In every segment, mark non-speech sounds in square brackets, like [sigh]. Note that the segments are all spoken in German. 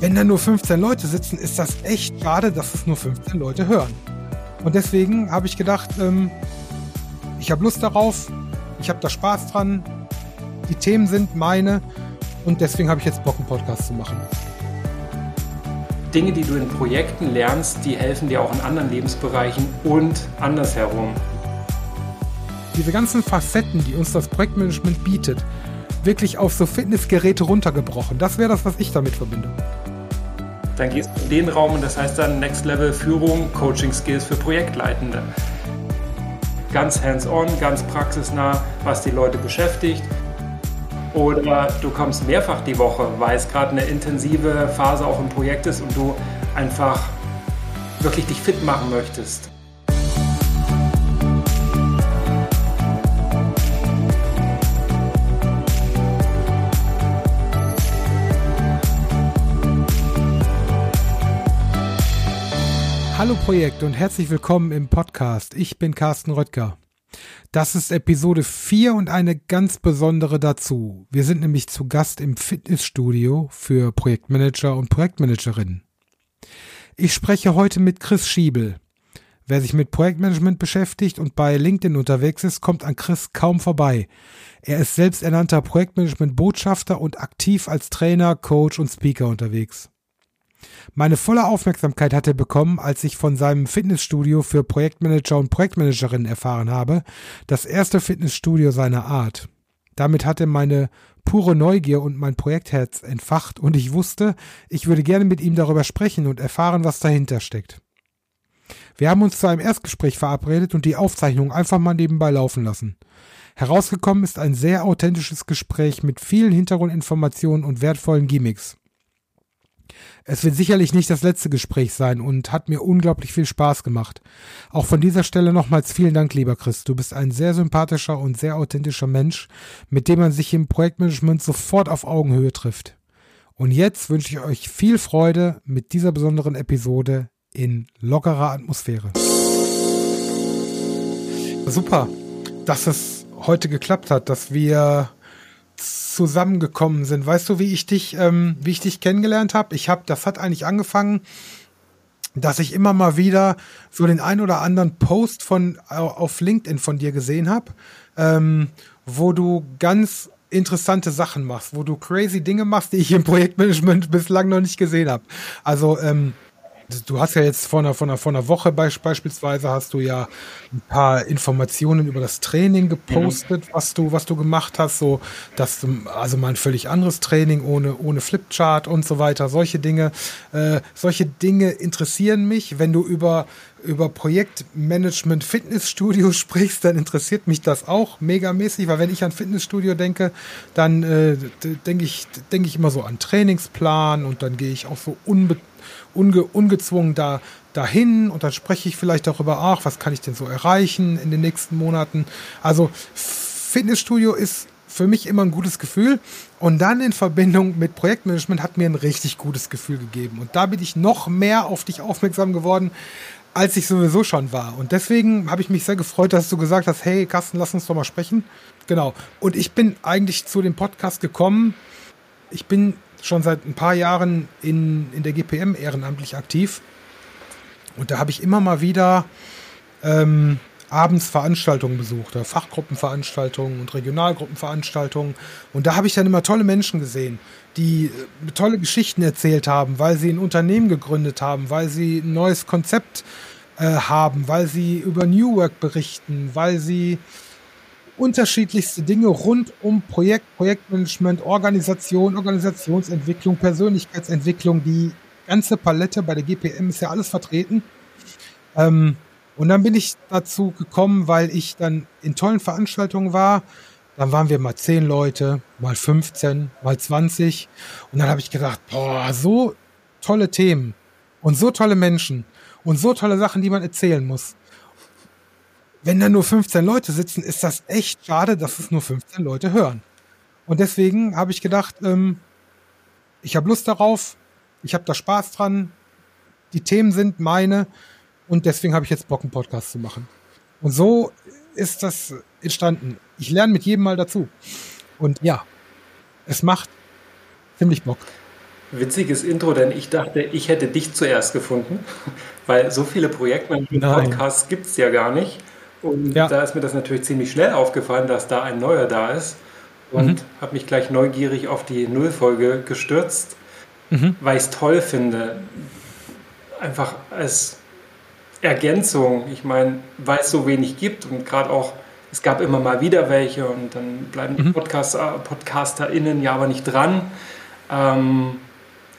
wenn da nur 15 Leute sitzen, ist das echt schade, dass es nur 15 Leute hören. Und deswegen habe ich gedacht, ähm, ich habe Lust darauf, ich habe da Spaß dran, die Themen sind meine und deswegen habe ich jetzt Bock, einen Podcast zu machen. Dinge, die du in Projekten lernst, die helfen dir auch in anderen Lebensbereichen und andersherum. Diese ganzen Facetten, die uns das Projektmanagement bietet, wirklich auf so Fitnessgeräte runtergebrochen. Das wäre das, was ich damit verbinde. Dann gehst du in den Raum und das heißt dann Next Level Führung, Coaching Skills für Projektleitende. Ganz hands-on, ganz praxisnah, was die Leute beschäftigt. Oder du kommst mehrfach die Woche, weil es gerade eine intensive Phase auch im Projekt ist und du einfach wirklich dich fit machen möchtest. Hallo Projekt und herzlich willkommen im Podcast. Ich bin Carsten Röttger. Das ist Episode 4 und eine ganz besondere dazu. Wir sind nämlich zu Gast im Fitnessstudio für Projektmanager und Projektmanagerinnen. Ich spreche heute mit Chris Schiebel. Wer sich mit Projektmanagement beschäftigt und bei LinkedIn unterwegs ist, kommt an Chris kaum vorbei. Er ist selbst ernannter Projektmanagement-Botschafter und aktiv als Trainer, Coach und Speaker unterwegs. Meine volle Aufmerksamkeit hat er bekommen, als ich von seinem Fitnessstudio für Projektmanager und Projektmanagerinnen erfahren habe, das erste Fitnessstudio seiner Art. Damit hatte meine pure Neugier und mein Projektherz entfacht und ich wusste, ich würde gerne mit ihm darüber sprechen und erfahren, was dahinter steckt. Wir haben uns zu einem Erstgespräch verabredet und die Aufzeichnung einfach mal nebenbei laufen lassen. Herausgekommen ist ein sehr authentisches Gespräch mit vielen Hintergrundinformationen und wertvollen Gimmicks. Es wird sicherlich nicht das letzte Gespräch sein und hat mir unglaublich viel Spaß gemacht. Auch von dieser Stelle nochmals vielen Dank, lieber Chris. Du bist ein sehr sympathischer und sehr authentischer Mensch, mit dem man sich im Projektmanagement sofort auf Augenhöhe trifft. Und jetzt wünsche ich euch viel Freude mit dieser besonderen Episode in lockerer Atmosphäre. Super, dass es heute geklappt hat, dass wir zusammengekommen sind. Weißt du, wie ich dich, ähm, wie ich dich kennengelernt habe? Ich habe, das hat eigentlich angefangen, dass ich immer mal wieder so den ein oder anderen Post von auf LinkedIn von dir gesehen habe, ähm, wo du ganz interessante Sachen machst, wo du crazy Dinge machst, die ich im Projektmanagement [laughs] bislang noch nicht gesehen habe. Also ähm, du hast ja jetzt vor einer, vor einer, vor einer Woche beispielsweise hast du ja ein paar Informationen über das Training gepostet, mhm. was du, was du gemacht hast, so, dass also mal ein völlig anderes Training ohne, ohne Flipchart und so weiter, solche Dinge, äh, solche Dinge interessieren mich. Wenn du über, über Projektmanagement Fitnessstudio [laughs] sprichst, dann interessiert mich das auch megamäßig, weil wenn ich an Fitnessstudio denke, dann äh, denke ich, denke ich immer so an Trainingsplan und dann gehe ich auch so unbedingt unge, ungezwungen da dahin und dann spreche ich vielleicht darüber, ach, was kann ich denn so erreichen in den nächsten Monaten. Also Fitnessstudio ist für mich immer ein gutes Gefühl und dann in Verbindung mit Projektmanagement hat mir ein richtig gutes Gefühl gegeben und da bin ich noch mehr auf dich aufmerksam geworden, als ich sowieso schon war. Und deswegen habe ich mich sehr gefreut, dass du gesagt hast, hey Carsten, lass uns doch mal sprechen. Genau. Und ich bin eigentlich zu dem Podcast gekommen. Ich bin schon seit ein paar Jahren in, in der GPM ehrenamtlich aktiv. Und da habe ich immer mal wieder ähm, abends Veranstaltungen besucht, Fachgruppenveranstaltungen und Regionalgruppenveranstaltungen. Und da habe ich dann immer tolle Menschen gesehen, die äh, tolle Geschichten erzählt haben, weil sie ein Unternehmen gegründet haben, weil sie ein neues Konzept äh, haben, weil sie über New Work berichten, weil sie unterschiedlichste Dinge rund um Projekt, Projektmanagement, Organisation, Organisationsentwicklung, Persönlichkeitsentwicklung, die ganze Palette bei der GPM ist ja alles vertreten. Ähm, und dann bin ich dazu gekommen, weil ich dann in tollen Veranstaltungen war. Dann waren wir mal zehn Leute, mal 15, mal 20. Und dann habe ich gedacht, boah, so tolle Themen und so tolle Menschen und so tolle Sachen, die man erzählen muss wenn da nur 15 Leute sitzen, ist das echt schade, dass es nur 15 Leute hören. Und deswegen habe ich gedacht, ähm, ich habe Lust darauf, ich habe da Spaß dran, die Themen sind meine und deswegen habe ich jetzt Bock, einen Podcast zu machen. Und so ist das entstanden. Ich lerne mit jedem mal dazu. Und ja, es macht ziemlich Bock. Witziges Intro, denn ich dachte, ich hätte dich zuerst gefunden, [laughs] weil so viele Projektmanagement-Podcasts gibt es ja gar nicht. Und ja. da ist mir das natürlich ziemlich schnell aufgefallen, dass da ein neuer da ist. Und mhm. habe mich gleich neugierig auf die Nullfolge gestürzt, mhm. weil ich es toll finde. Einfach als Ergänzung. Ich meine, weil es so wenig gibt und gerade auch, es gab immer mal wieder welche und dann bleiben die mhm. Podcast, PodcasterInnen ja aber nicht dran. Ähm,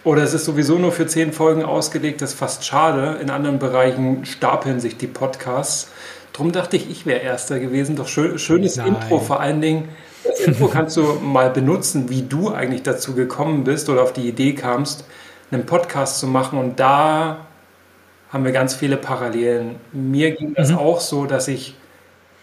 oder es ist sowieso nur für zehn Folgen ausgelegt, das ist fast schade. In anderen Bereichen stapeln sich die Podcasts. Drum dachte ich, ich wäre Erster gewesen. Doch schön, schönes Nein. Intro vor allen Dingen. Das Intro kannst du mal benutzen, wie du eigentlich dazu gekommen bist oder auf die Idee kamst, einen Podcast zu machen. Und da haben wir ganz viele Parallelen. Mir ging das mhm. auch so, dass ich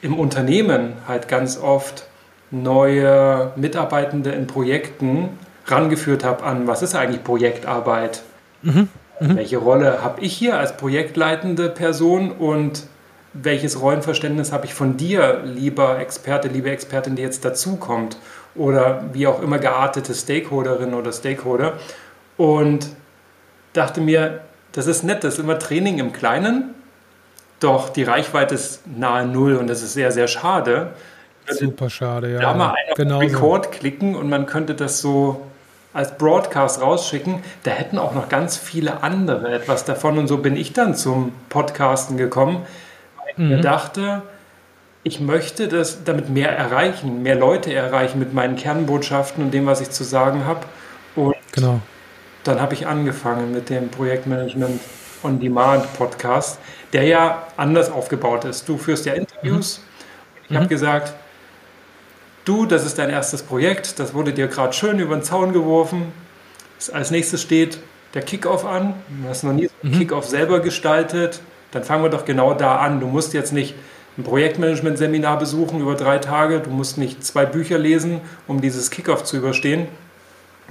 im Unternehmen halt ganz oft neue Mitarbeitende in Projekten rangeführt habe an, was ist eigentlich Projektarbeit? Mhm. Mhm. Welche Rolle habe ich hier als projektleitende Person und welches Rollenverständnis habe ich von dir, lieber Experte, liebe Expertin, die jetzt dazukommt oder wie auch immer geartete Stakeholderin oder Stakeholder und dachte mir, das ist nett, das ist immer Training im Kleinen, doch die Reichweite ist nahe Null und das ist sehr, sehr schade. Super schade, ja. Da mal einen genau Record klicken und man könnte das so als Broadcast rausschicken, da hätten auch noch ganz viele andere etwas davon. Und so bin ich dann zum Podcasten gekommen, mhm. dachte, ich möchte das damit mehr erreichen, mehr Leute erreichen mit meinen Kernbotschaften und dem, was ich zu sagen habe. Und genau. dann habe ich angefangen mit dem Projektmanagement on Demand Podcast, der ja anders aufgebaut ist. Du führst ja Interviews. Mhm. Ich habe mhm. gesagt, du, das ist dein erstes Projekt, das wurde dir gerade schön über den Zaun geworfen. Als nächstes steht der Kickoff an. Du hast noch nie so einen mhm. Kickoff selber gestaltet. Dann fangen wir doch genau da an. Du musst jetzt nicht ein Projektmanagement-Seminar besuchen über drei Tage. Du musst nicht zwei Bücher lesen, um dieses Kickoff zu überstehen.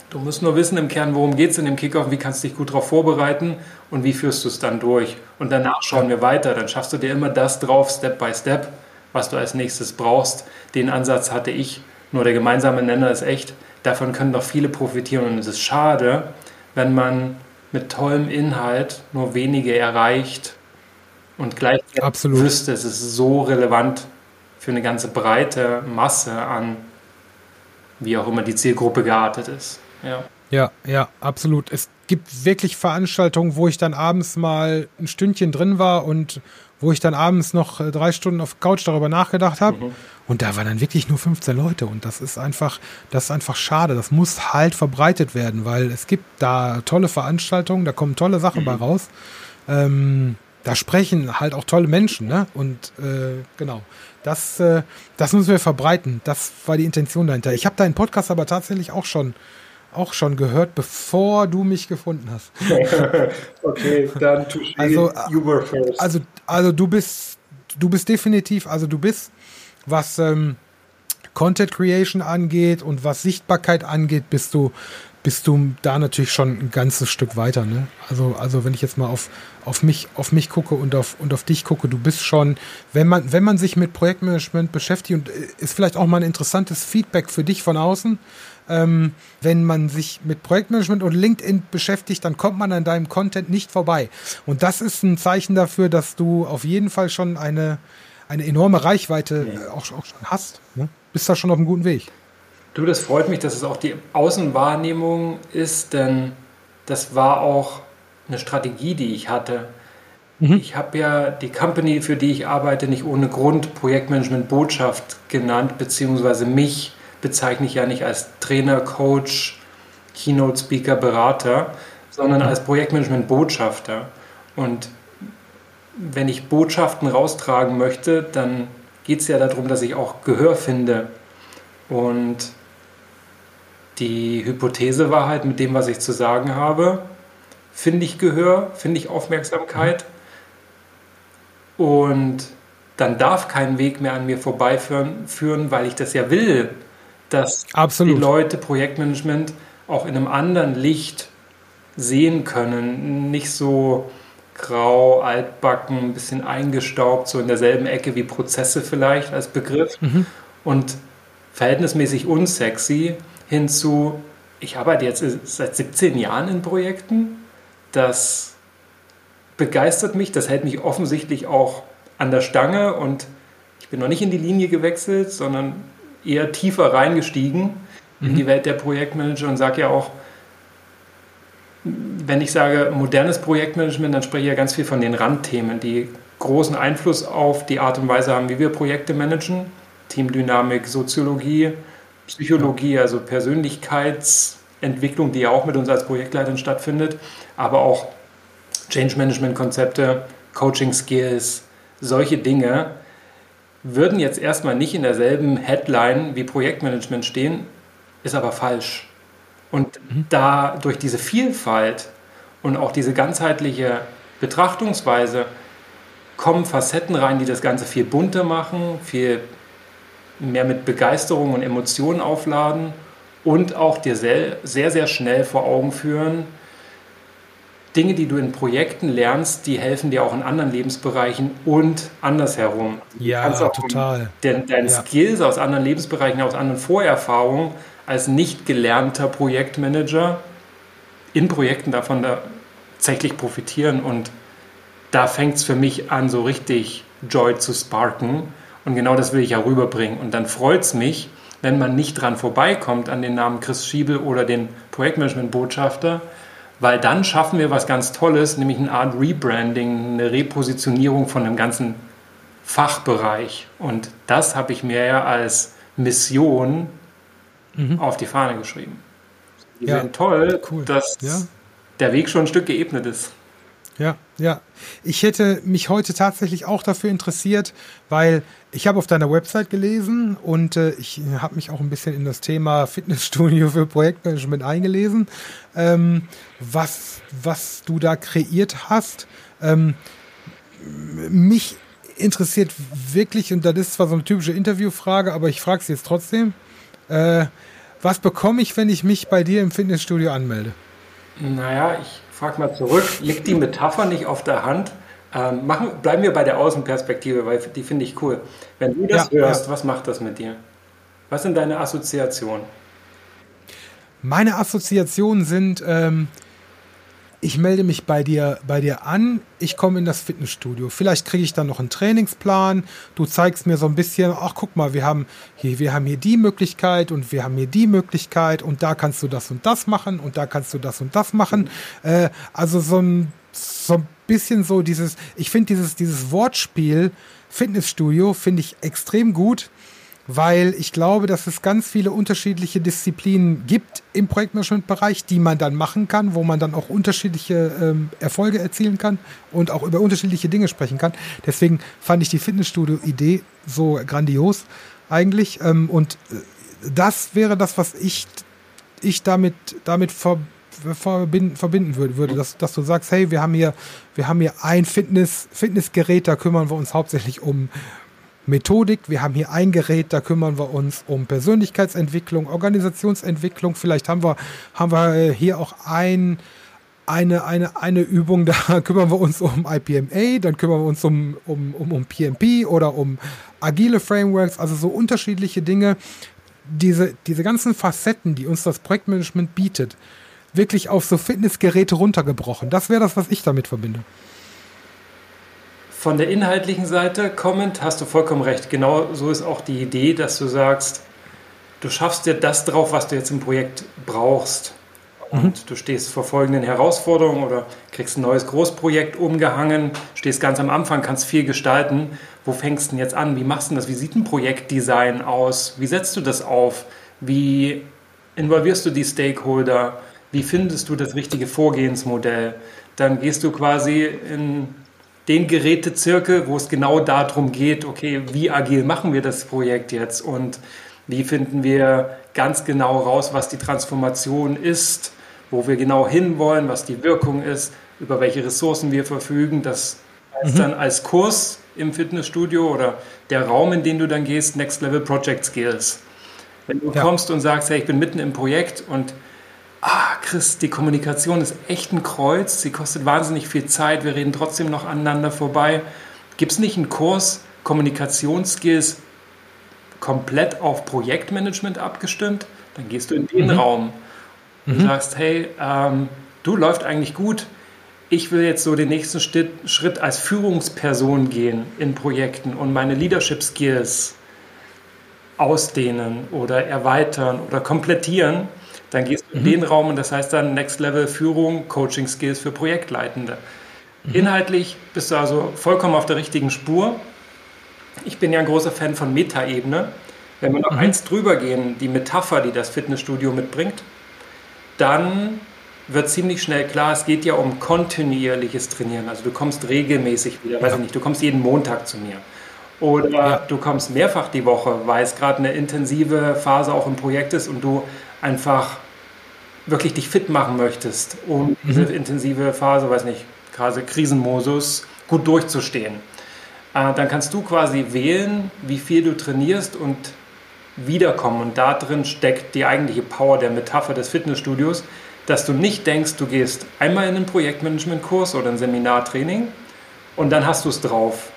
Du musst nur wissen im Kern, worum geht es in dem Kickoff, wie kannst du dich gut darauf vorbereiten und wie führst du es dann durch. Und danach schauen wir weiter. Dann schaffst du dir immer das drauf, Step by Step was du als nächstes brauchst. Den Ansatz hatte ich, nur der gemeinsame Nenner ist echt. Davon können doch viele profitieren und es ist schade, wenn man mit tollem Inhalt nur wenige erreicht und gleichzeitig Absolut. wüsste, es ist so relevant für eine ganze breite Masse an, wie auch immer die Zielgruppe geartet ist. Ja. Ja, ja, absolut. Es gibt wirklich Veranstaltungen, wo ich dann abends mal ein Stündchen drin war und wo ich dann abends noch äh, drei Stunden auf Couch darüber nachgedacht habe. Mhm. Und da waren dann wirklich nur 15 Leute. Und das ist einfach, das ist einfach schade. Das muss halt verbreitet werden, weil es gibt da tolle Veranstaltungen, da kommen tolle Sachen mhm. bei raus. Ähm, da sprechen halt auch tolle Menschen, ne? Und äh, genau. Das, äh, das müssen wir verbreiten. Das war die Intention dahinter. Ich habe deinen Podcast aber tatsächlich auch schon auch schon gehört, bevor du mich gefunden hast. [laughs] okay, dann also, you were first. Also, also du bist, du bist definitiv, also du bist, was ähm, Content Creation angeht und was Sichtbarkeit angeht, bist du, bist du da natürlich schon ein ganzes Stück weiter. Ne? Also, also wenn ich jetzt mal auf, auf mich, auf mich gucke und auf, und auf dich gucke, du bist schon, wenn man, wenn man sich mit Projektmanagement beschäftigt und äh, ist vielleicht auch mal ein interessantes Feedback für dich von außen, ähm, wenn man sich mit Projektmanagement und LinkedIn beschäftigt, dann kommt man an deinem Content nicht vorbei. Und das ist ein Zeichen dafür, dass du auf jeden Fall schon eine, eine enorme Reichweite äh, auch, auch, schon hast. Ne? Bist da schon auf einem guten Weg. Du, das freut mich, dass es auch die Außenwahrnehmung ist, denn das war auch eine Strategie, die ich hatte. Mhm. Ich habe ja die Company, für die ich arbeite, nicht ohne Grund Projektmanagement Botschaft genannt, beziehungsweise mich bezeichne ich ja nicht als Trainer, Coach, Keynote Speaker, Berater, sondern als Projektmanagement Botschafter. Und wenn ich Botschaften raustragen möchte, dann geht es ja darum, dass ich auch Gehör finde. Und die Hypothese war halt mit dem, was ich zu sagen habe, finde ich Gehör, finde ich Aufmerksamkeit. Und dann darf kein Weg mehr an mir vorbeiführen, weil ich das ja will dass Absolut. die Leute Projektmanagement auch in einem anderen Licht sehen können. Nicht so grau, altbacken, ein bisschen eingestaubt, so in derselben Ecke wie Prozesse vielleicht als Begriff. Mhm. Und verhältnismäßig unsexy hinzu, ich arbeite jetzt seit 17 Jahren in Projekten. Das begeistert mich, das hält mich offensichtlich auch an der Stange und ich bin noch nicht in die Linie gewechselt, sondern eher tiefer reingestiegen mhm. in die Welt der Projektmanager und sage ja auch, wenn ich sage modernes Projektmanagement, dann spreche ich ja ganz viel von den Randthemen, die großen Einfluss auf die Art und Weise haben, wie wir Projekte managen. Teamdynamik, Soziologie, Psychologie, also Persönlichkeitsentwicklung, die ja auch mit uns als Projektleitern stattfindet, aber auch Change Management Konzepte, Coaching Skills, solche Dinge würden jetzt erstmal nicht in derselben Headline wie Projektmanagement stehen, ist aber falsch. Und mhm. da durch diese Vielfalt und auch diese ganzheitliche Betrachtungsweise kommen Facetten rein, die das Ganze viel bunter machen, viel mehr mit Begeisterung und Emotionen aufladen und auch dir sehr, sehr, sehr schnell vor Augen führen, Dinge, die du in Projekten lernst, die helfen dir auch in anderen Lebensbereichen und andersherum. Ja, total. Deine ja. Skills aus anderen Lebensbereichen, aus anderen Vorerfahrungen als nicht gelernter Projektmanager in Projekten davon tatsächlich profitieren. Und da fängt es für mich an, so richtig Joy zu sparken. Und genau das will ich ja rüberbringen. Und dann freut es mich, wenn man nicht dran vorbeikommt an den Namen Chris Schiebel oder den Projektmanagement-Botschafter, weil dann schaffen wir was ganz Tolles, nämlich eine Art Rebranding, eine Repositionierung von einem ganzen Fachbereich. Und das habe ich mir ja als Mission mhm. auf die Fahne geschrieben. Wir ja. sind toll, cool. dass ja. der Weg schon ein Stück geebnet ist. Ja, ja. Ich hätte mich heute tatsächlich auch dafür interessiert, weil ich habe auf deiner Website gelesen und äh, ich habe mich auch ein bisschen in das Thema [laughs] Fitnessstudio für Projektmanagement eingelesen, ähm, was, was du da kreiert hast. Ähm, mich interessiert wirklich, und das ist zwar so eine typische Interviewfrage, aber ich frage es jetzt trotzdem, äh, was bekomme ich, wenn ich mich bei dir im Fitnessstudio anmelde? Naja, ich frage mal zurück, liegt die Metapher nicht auf der Hand? Ähm, machen, bleiben wir bei der Außenperspektive, weil die finde ich cool. Wenn du das ja, hörst, ja. was macht das mit dir? Was sind deine Assoziationen? Meine Assoziationen sind, ähm, ich melde mich bei dir, bei dir an, ich komme in das Fitnessstudio. Vielleicht kriege ich dann noch einen Trainingsplan. Du zeigst mir so ein bisschen, ach guck mal, wir haben hier, wir haben hier die Möglichkeit und wir haben hier die Möglichkeit und da kannst du das und das machen und da kannst du das und das machen. Äh, also so ein, so ein bisschen so dieses, ich finde dieses, dieses Wortspiel Fitnessstudio finde ich extrem gut weil ich glaube, dass es ganz viele unterschiedliche Disziplinen gibt im Projektmanagement-Bereich, die man dann machen kann, wo man dann auch unterschiedliche ähm, Erfolge erzielen kann und auch über unterschiedliche Dinge sprechen kann. Deswegen fand ich die Fitnessstudio-Idee so grandios eigentlich. Ähm, und äh, das wäre das, was ich, ich damit, damit ver, verbinden, verbinden würde, würde dass, dass du sagst, hey, wir haben hier, wir haben hier ein Fitness, Fitnessgerät, da kümmern wir uns hauptsächlich um Methodik. Wir haben hier ein Gerät, da kümmern wir uns um Persönlichkeitsentwicklung, Organisationsentwicklung. Vielleicht haben wir, haben wir hier auch ein, eine, eine, eine Übung, [laughs] da kümmern wir uns um IPMA, dann kümmern wir uns um, um, um, um PMP oder um agile Frameworks, also so unterschiedliche Dinge. Diese, diese ganzen Facetten, die uns das Projektmanagement bietet, wirklich auf so Fitnessgeräte runtergebrochen. Das wäre das, was ich damit verbinde. Von der inhaltlichen Seite kommend hast du vollkommen recht. Genau so ist auch die Idee, dass du sagst, du schaffst dir das drauf, was du jetzt im Projekt brauchst. Und mhm. du stehst vor folgenden Herausforderungen oder kriegst ein neues Großprojekt umgehangen, stehst ganz am Anfang, kannst viel gestalten. Wo fängst du denn jetzt an? Wie machst du das? Wie sieht ein Projektdesign aus? Wie setzt du das auf? Wie involvierst du die Stakeholder? Wie findest du das richtige Vorgehensmodell? Dann gehst du quasi in den Gerätezirkel, wo es genau darum geht, okay, wie agil machen wir das Projekt jetzt und wie finden wir ganz genau raus, was die Transformation ist, wo wir genau hinwollen, was die Wirkung ist, über welche Ressourcen wir verfügen. Das heißt mhm. dann als Kurs im Fitnessstudio oder der Raum, in den du dann gehst, Next Level Project Skills. Wenn du ja. kommst und sagst, hey, ich bin mitten im Projekt und ah, Chris, die Kommunikation ist echt ein Kreuz, sie kostet wahnsinnig viel Zeit, wir reden trotzdem noch aneinander vorbei. Gibt es nicht einen Kurs Kommunikationsskills komplett auf Projektmanagement abgestimmt? Dann gehst du in den mhm. Raum. mhm. du sagst, hey, ähm, du läuft eigentlich gut, ich will jetzt so den nächsten Schritt als Führungsperson gehen in Projekten und meine Leadership Skills ausdehnen oder erweitern oder komplettieren, dann gehst du in mhm. den Raum und das heißt dann Next Level Führung, Coaching Skills für Projektleitende. Mhm. Inhaltlich bist du also vollkommen auf der richtigen Spur. Ich bin ja ein großer Fan von Metaebene. Wenn wir noch mhm. eins drüber gehen, die Metapher, die das Fitnessstudio mitbringt, dann wird ziemlich schnell klar, es geht ja um kontinuierliches Trainieren. Also du kommst regelmäßig wieder, weiß ich nicht, du kommst jeden Montag zu mir. Oder ja. du kommst mehrfach die Woche, weil es gerade eine intensive Phase auch im Projekt ist und du einfach wirklich dich fit machen möchtest, um mhm. diese intensive Phase, weiß nicht, gerade Krisenmodus gut durchzustehen. Äh, dann kannst du quasi wählen, wie viel du trainierst und wiederkommen. Und da drin steckt die eigentliche Power der Metapher des Fitnessstudios, dass du nicht denkst, du gehst einmal in einen Projektmanagement-Kurs oder ein Seminartraining und dann hast du es drauf.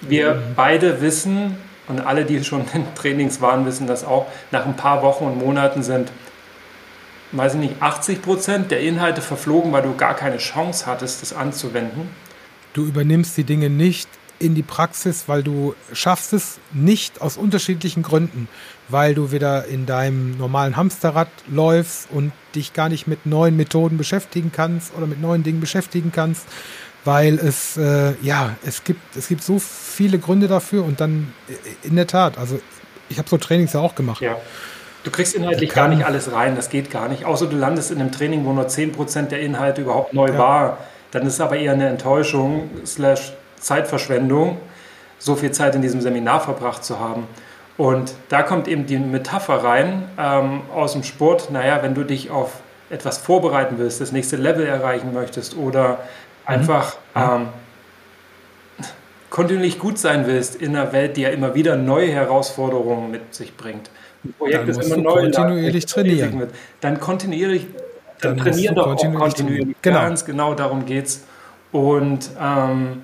Wir mhm. beide wissen, und alle, die schon in Trainings waren, wissen das auch, nach ein paar Wochen und Monaten sind, weiß ich nicht, 80 Prozent der Inhalte verflogen, weil du gar keine Chance hattest, das anzuwenden. Du übernimmst die Dinge nicht in die Praxis, weil du schaffst es nicht aus unterschiedlichen Gründen, weil du wieder in deinem normalen Hamsterrad läufst und dich gar nicht mit neuen Methoden beschäftigen kannst oder mit neuen Dingen beschäftigen kannst, weil es äh, ja es gibt es gibt so viele Gründe dafür und dann äh, in der Tat, also ich habe so Trainings ja auch gemacht. Ja. Du kriegst inhaltlich gar nicht alles rein, das geht gar nicht. Außer du landest in einem Training, wo nur 10% der Inhalte überhaupt neu ja. war. Dann ist es aber eher eine Enttäuschung, slash Zeitverschwendung, so viel Zeit in diesem Seminar verbracht zu haben. Und da kommt eben die Metapher rein ähm, aus dem Sport. Naja, wenn du dich auf etwas vorbereiten willst, das nächste Level erreichen möchtest oder. Einfach mhm. ähm, kontinuierlich gut sein willst in einer Welt, die ja immer wieder neue Herausforderungen mit sich bringt. Ein Projekt ist immer neu. Kontinuierlich trainieren. Wird. Dann kontinuierlich, dann, dann trainieren doch kontinuierlich auch kontinuierlich. Genau. Ganz genau darum geht es. Und ähm,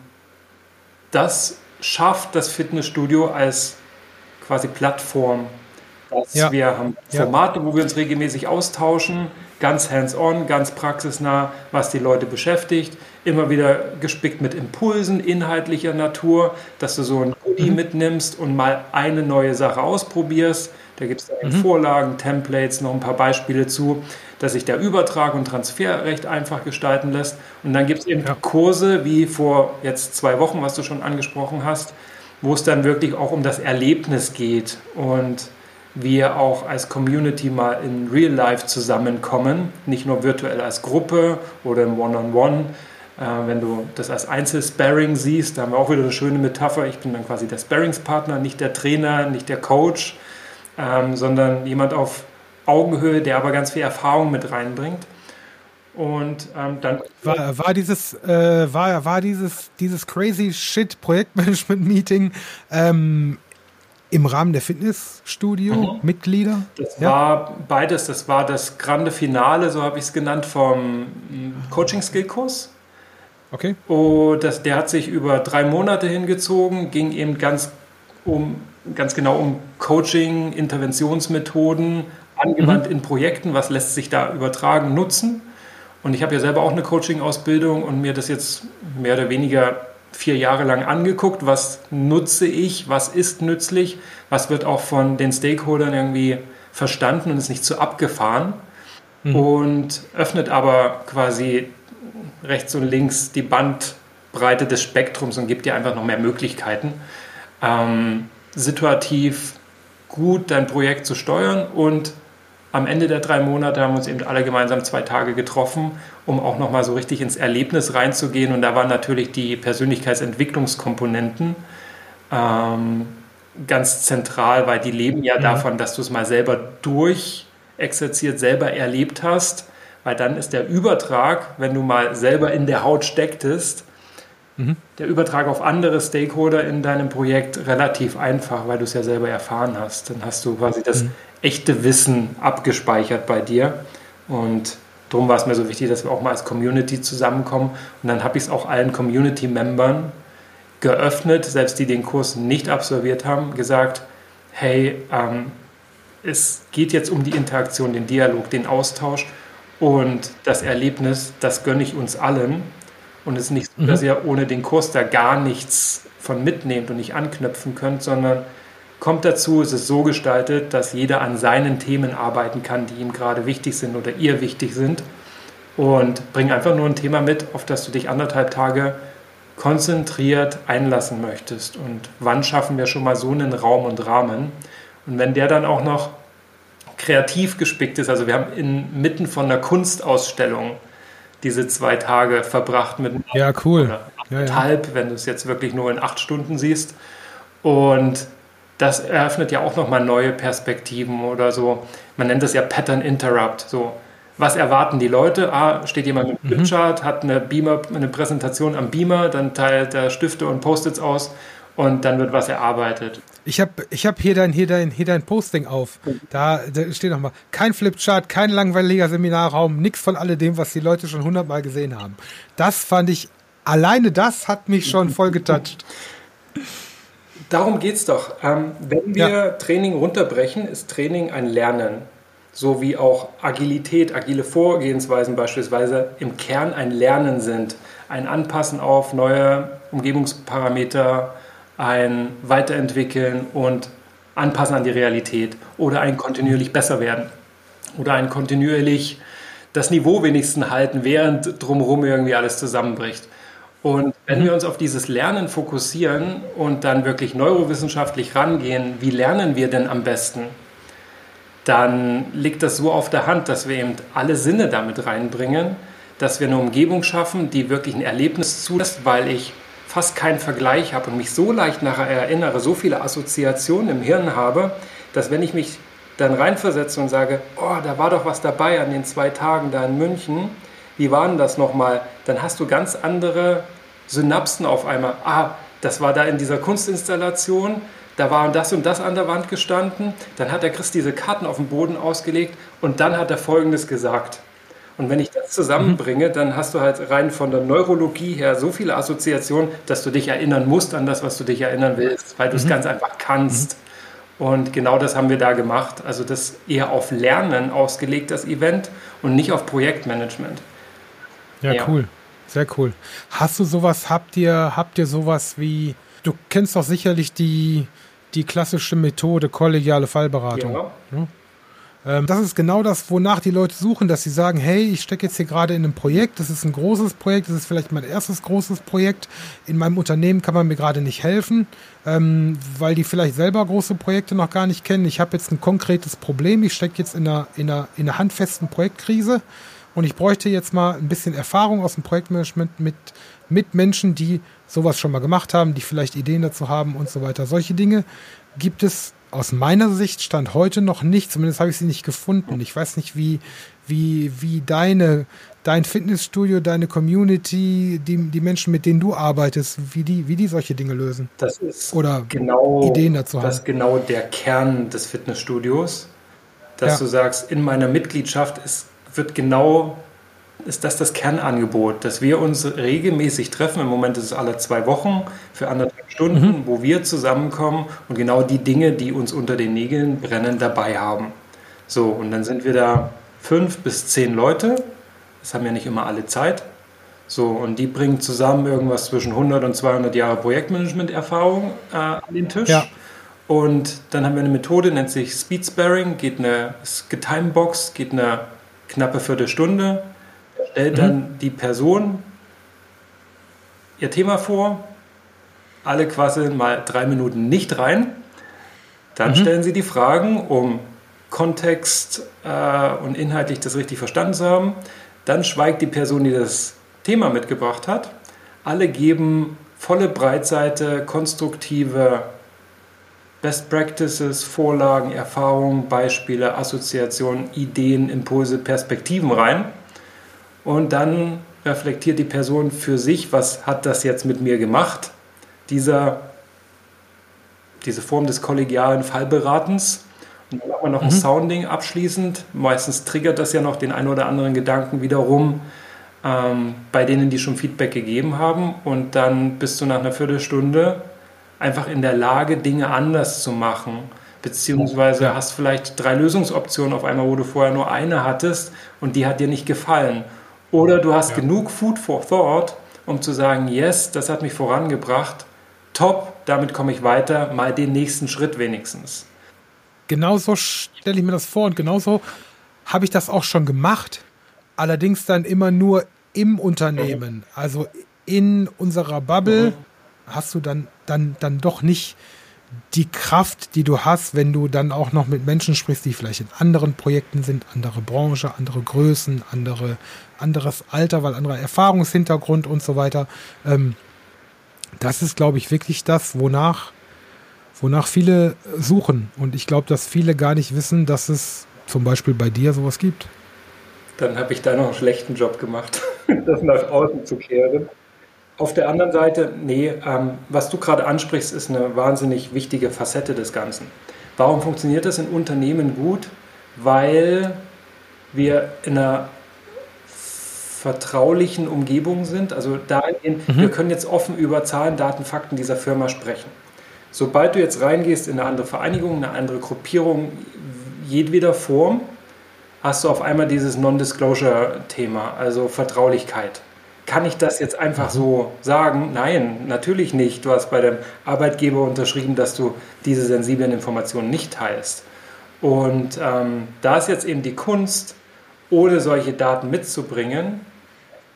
das schafft das Fitnessstudio als quasi Plattform. Dass ja. Wir haben Formate, ja. wo wir uns regelmäßig austauschen, ganz hands-on, ganz praxisnah, was die Leute beschäftigt. Immer wieder gespickt mit Impulsen inhaltlicher Natur, dass du so ein Goodie mhm. mitnimmst und mal eine neue Sache ausprobierst. Da gibt es mhm. Vorlagen, Templates, noch ein paar Beispiele zu, dass sich der Übertrag und Transfer recht einfach gestalten lässt. Und dann gibt es eben ja. Kurse, wie vor jetzt zwei Wochen, was du schon angesprochen hast, wo es dann wirklich auch um das Erlebnis geht und wir auch als Community mal in Real Life zusammenkommen, nicht nur virtuell als Gruppe oder im One-on-One. -on -One. Äh, wenn du das als Einzelsparring siehst, da haben wir auch wieder eine schöne Metapher. Ich bin dann quasi der Sparringspartner, nicht der Trainer, nicht der Coach, ähm, sondern jemand auf Augenhöhe, der aber ganz viel Erfahrung mit reinbringt. Und ähm, dann war, war dieses äh, war war dieses dieses crazy shit Projektmanagement Meeting ähm, im Rahmen der Fitnessstudio mhm. Mitglieder. Das ja? war beides. Das war das grande Finale, so habe ich es genannt, vom Coaching Skill Kurs. Okay. Und das, der hat sich über drei Monate hingezogen, ging eben ganz um ganz genau um Coaching, Interventionsmethoden, angewandt mhm. in Projekten, was lässt sich da übertragen, nutzen. Und ich habe ja selber auch eine Coaching-Ausbildung und mir das jetzt mehr oder weniger vier Jahre lang angeguckt, was nutze ich, was ist nützlich, was wird auch von den Stakeholdern irgendwie verstanden und ist nicht zu abgefahren mhm. und öffnet aber quasi rechts und links die Bandbreite des Spektrums und gibt dir einfach noch mehr Möglichkeiten. Ähm, situativ gut dein Projekt zu steuern und am Ende der drei Monate haben wir uns eben alle gemeinsam zwei Tage getroffen, um auch nochmal so richtig ins Erlebnis reinzugehen. Und da waren natürlich die Persönlichkeitsentwicklungskomponenten ähm, ganz zentral, weil die leben ja mhm. davon, dass du es mal selber durchexerziert, selber erlebt hast. Weil dann ist der Übertrag, wenn du mal selber in der Haut stecktest, mhm. der Übertrag auf andere Stakeholder in deinem Projekt relativ einfach, weil du es ja selber erfahren hast. Dann hast du quasi das mhm. echte Wissen abgespeichert bei dir. Und darum war es mir so wichtig, dass wir auch mal als Community zusammenkommen. Und dann habe ich es auch allen Community-Membern geöffnet, selbst die den Kurs nicht absolviert haben, gesagt, hey, ähm, es geht jetzt um die Interaktion, den Dialog, den Austausch Und das Erlebnis, das gönne ich uns allen. Und es ist nicht so, mhm. dass ihr ohne den Kurs da gar nichts von mitnehmt und nicht anknüpfen könnt, sondern kommt dazu, es ist so gestaltet, dass jeder an seinen Themen arbeiten kann, die ihm gerade wichtig sind oder ihr wichtig sind. Und bring einfach nur ein Thema mit, auf das du dich anderthalb Tage konzentriert einlassen möchtest. Und wann schaffen wir schon mal so einen Raum und Rahmen? Und wenn der dann auch noch kreativ gespickt ist, also wir haben inmitten von einer Kunstausstellung diese zwei Tage verbracht mit ja cool ja, ja. halb, wenn du es jetzt wirklich nur in acht Stunden siehst. Und das eröffnet ja auch nochmal neue Perspektiven oder so. Man nennt das ja Pattern Interrupt. So, was erwarten die Leute? Ah, steht jemand mit einem mhm. Flipchart, hat eine Beamer, eine Präsentation am Beamer, dann teilt er Stifte und Post-its aus und dann wird was erarbeitet. Ich habe ich hab hier, dein, hier, dein, hier dein Posting auf. Da, da steht nochmal, kein Flipchart, kein langweiliger Seminarraum, nichts von alledem, was die Leute schon hundertmal gesehen haben. Das fand ich, alleine das hat mich schon voll getoucht. Darum geht es doch. Ähm, wenn wir ja. Training runterbrechen, ist Training ein Lernen. So wie auch Agilität, agile Vorgehensweisen beispielsweise im Kern ein Lernen sind. Ein Anpassen auf neue Umgebungsparameter, ein Weiterentwickeln und Anpassen an die Realität oder ein kontinuierlich besser werden oder ein kontinuierlich das Niveau wenigstens halten, während drumherum irgendwie alles zusammenbricht. Und wenn wir uns auf dieses Lernen fokussieren und dann wirklich neurowissenschaftlich rangehen, wie lernen wir denn am besten, dann liegt das so auf der Hand, dass wir eben alle Sinne damit reinbringen, dass wir eine Umgebung schaffen, die wirklich ein Erlebnis zulässt, weil ich fast keinen Vergleich habe und mich so leicht nachher erinnere, so viele Assoziationen im Hirn habe, dass wenn ich mich dann reinversetze und sage, oh, da war doch was dabei an den zwei Tagen da in München, wie war denn das nochmal? Dann hast du ganz andere Synapsen auf einmal. Ah, das war da in dieser Kunstinstallation, da war das und das an der Wand gestanden, dann hat der Christ diese Karten auf dem Boden ausgelegt und dann hat er Folgendes gesagt. Und wenn ich das zusammenbringe, mhm. dann hast du halt rein von der Neurologie her so viele Assoziationen, dass du dich erinnern musst an das, was du dich erinnern willst, weil du es mhm. ganz einfach kannst. Mhm. Und genau das haben wir da gemacht. Also das eher auf Lernen ausgelegt, das Event, und nicht auf Projektmanagement. Ja, ja, cool. Sehr cool. Hast du sowas, habt ihr, habt ihr sowas wie, du kennst doch sicherlich die, die klassische Methode kollegiale Fallberatung. Ja. Ähm, das ist genau das, wonach die Leute suchen, dass sie sagen, hey, ich stecke jetzt hier gerade in einem Projekt, das ist ein großes Projekt, das ist vielleicht mein erstes großes Projekt. In meinem Unternehmen kann man mir gerade nicht helfen, ähm, weil die vielleicht selber große Projekte noch gar nicht kennen. Ich habe jetzt ein konkretes Problem, ich stecke jetzt in einer, in, einer, in einer handfesten Projektkrise und ich bräuchte jetzt mal ein bisschen Erfahrung aus dem Projektmanagement mit, mit Menschen, die sowas schon mal gemacht haben, die vielleicht Ideen dazu haben und so weiter. Solche Dinge gibt es aus meiner Sicht stand heute noch nicht, zumindest habe ich sie nicht gefunden. Ich weiß nicht, wie, wie, wie deine, dein Fitnessstudio, deine Community, die, die Menschen, mit denen du arbeitest, wie die, wie die solche Dinge lösen. Das ist Oder genau, Ideen dazu haben. Das ist genau der Kern des Fitnessstudios, dass ja. du sagst, in meiner Mitgliedschaft ist, wird genau ist das das Kernangebot, dass wir uns regelmäßig treffen. Im Moment ist es alle zwei Wochen für anderthalb Stunden, mhm. wo wir zusammenkommen und genau die Dinge, die uns unter den Nägeln brennen, dabei haben. So, und dann sind wir da fünf bis zehn Leute. Das haben ja nicht immer alle Zeit. So, und die bringen zusammen irgendwas zwischen 100 und 200 Jahre Projektmanagement-Erfahrung äh, an den Tisch. Ja. Und dann haben wir eine Methode, nennt sich Speed Sparing, geht eine Getimebox, geht eine knappe Viertelstunde stellt dann mhm. die Person ihr Thema vor, alle quasseln mal drei Minuten nicht rein, dann mhm. stellen sie die Fragen, um Kontext äh, und inhaltlich das richtig verstanden zu haben. Dann schweigt die Person, die das Thema mitgebracht hat. Alle geben volle Breitseite, konstruktive Best Practices, Vorlagen, Erfahrungen, Beispiele, Assoziationen, Ideen, Impulse, Perspektiven rein. Und dann reflektiert die Person für sich, was hat das jetzt mit mir gemacht, dieser, diese Form des kollegialen Fallberatens. Und dann macht man noch mhm. ein Sounding abschließend. Meistens triggert das ja noch den einen oder anderen Gedanken wiederum ähm, bei denen, die schon Feedback gegeben haben. Und dann bist du nach einer Viertelstunde einfach in der Lage, Dinge anders zu machen, Beziehungsweise hast vielleicht drei Lösungsoptionen auf einmal, wo du vorher nur eine hattest und die hat dir nicht gefallen. Oder du hast ja. genug Food for Thought, um zu sagen, yes, das hat mich vorangebracht, top, damit komme ich weiter, mal den nächsten Schritt wenigstens. Genauso stelle ich mir das vor und genauso habe ich das auch schon gemacht. Allerdings dann immer nur im Unternehmen, also in unserer Bubble, mhm. hast du dann, dann, dann doch nicht die Kraft, die du hast, wenn du dann auch noch mit Menschen sprichst, die vielleicht in anderen Projekten sind, andere Branche, andere Größen, andere, anderes Alter, weil anderer Erfahrungshintergrund und so weiter. Ähm, das ist, glaube ich, wirklich das, wonach, wonach viele suchen. Und ich glaube, dass viele gar nicht wissen, dass es zum Beispiel bei dir sowas gibt. Dann habe ich da noch einen schlechten Job gemacht, [laughs] das nach außen zu kehren. Auf der anderen Seite, nee, ähm, was du gerade ansprichst, ist eine wahnsinnig wichtige Facette des Ganzen. Warum funktioniert das in Unternehmen gut? Weil wir in einer vertraulichen Umgebung sind. Also dahingehend, mhm. wir können jetzt offen über Zahlen, Daten, Fakten dieser Firma sprechen. Sobald du jetzt reingehst in eine andere Vereinigung, eine andere Gruppierung, jedweder Form, hast du auf einmal dieses Non-Disclosure-Thema, also Vertraulichkeit. Kann ich das jetzt einfach so sagen? Nein, natürlich nicht. Du hast bei dem Arbeitgeber unterschrieben, dass du diese sensiblen Informationen nicht teilst. Und ähm, da ist jetzt eben die Kunst, ohne solche Daten mitzubringen.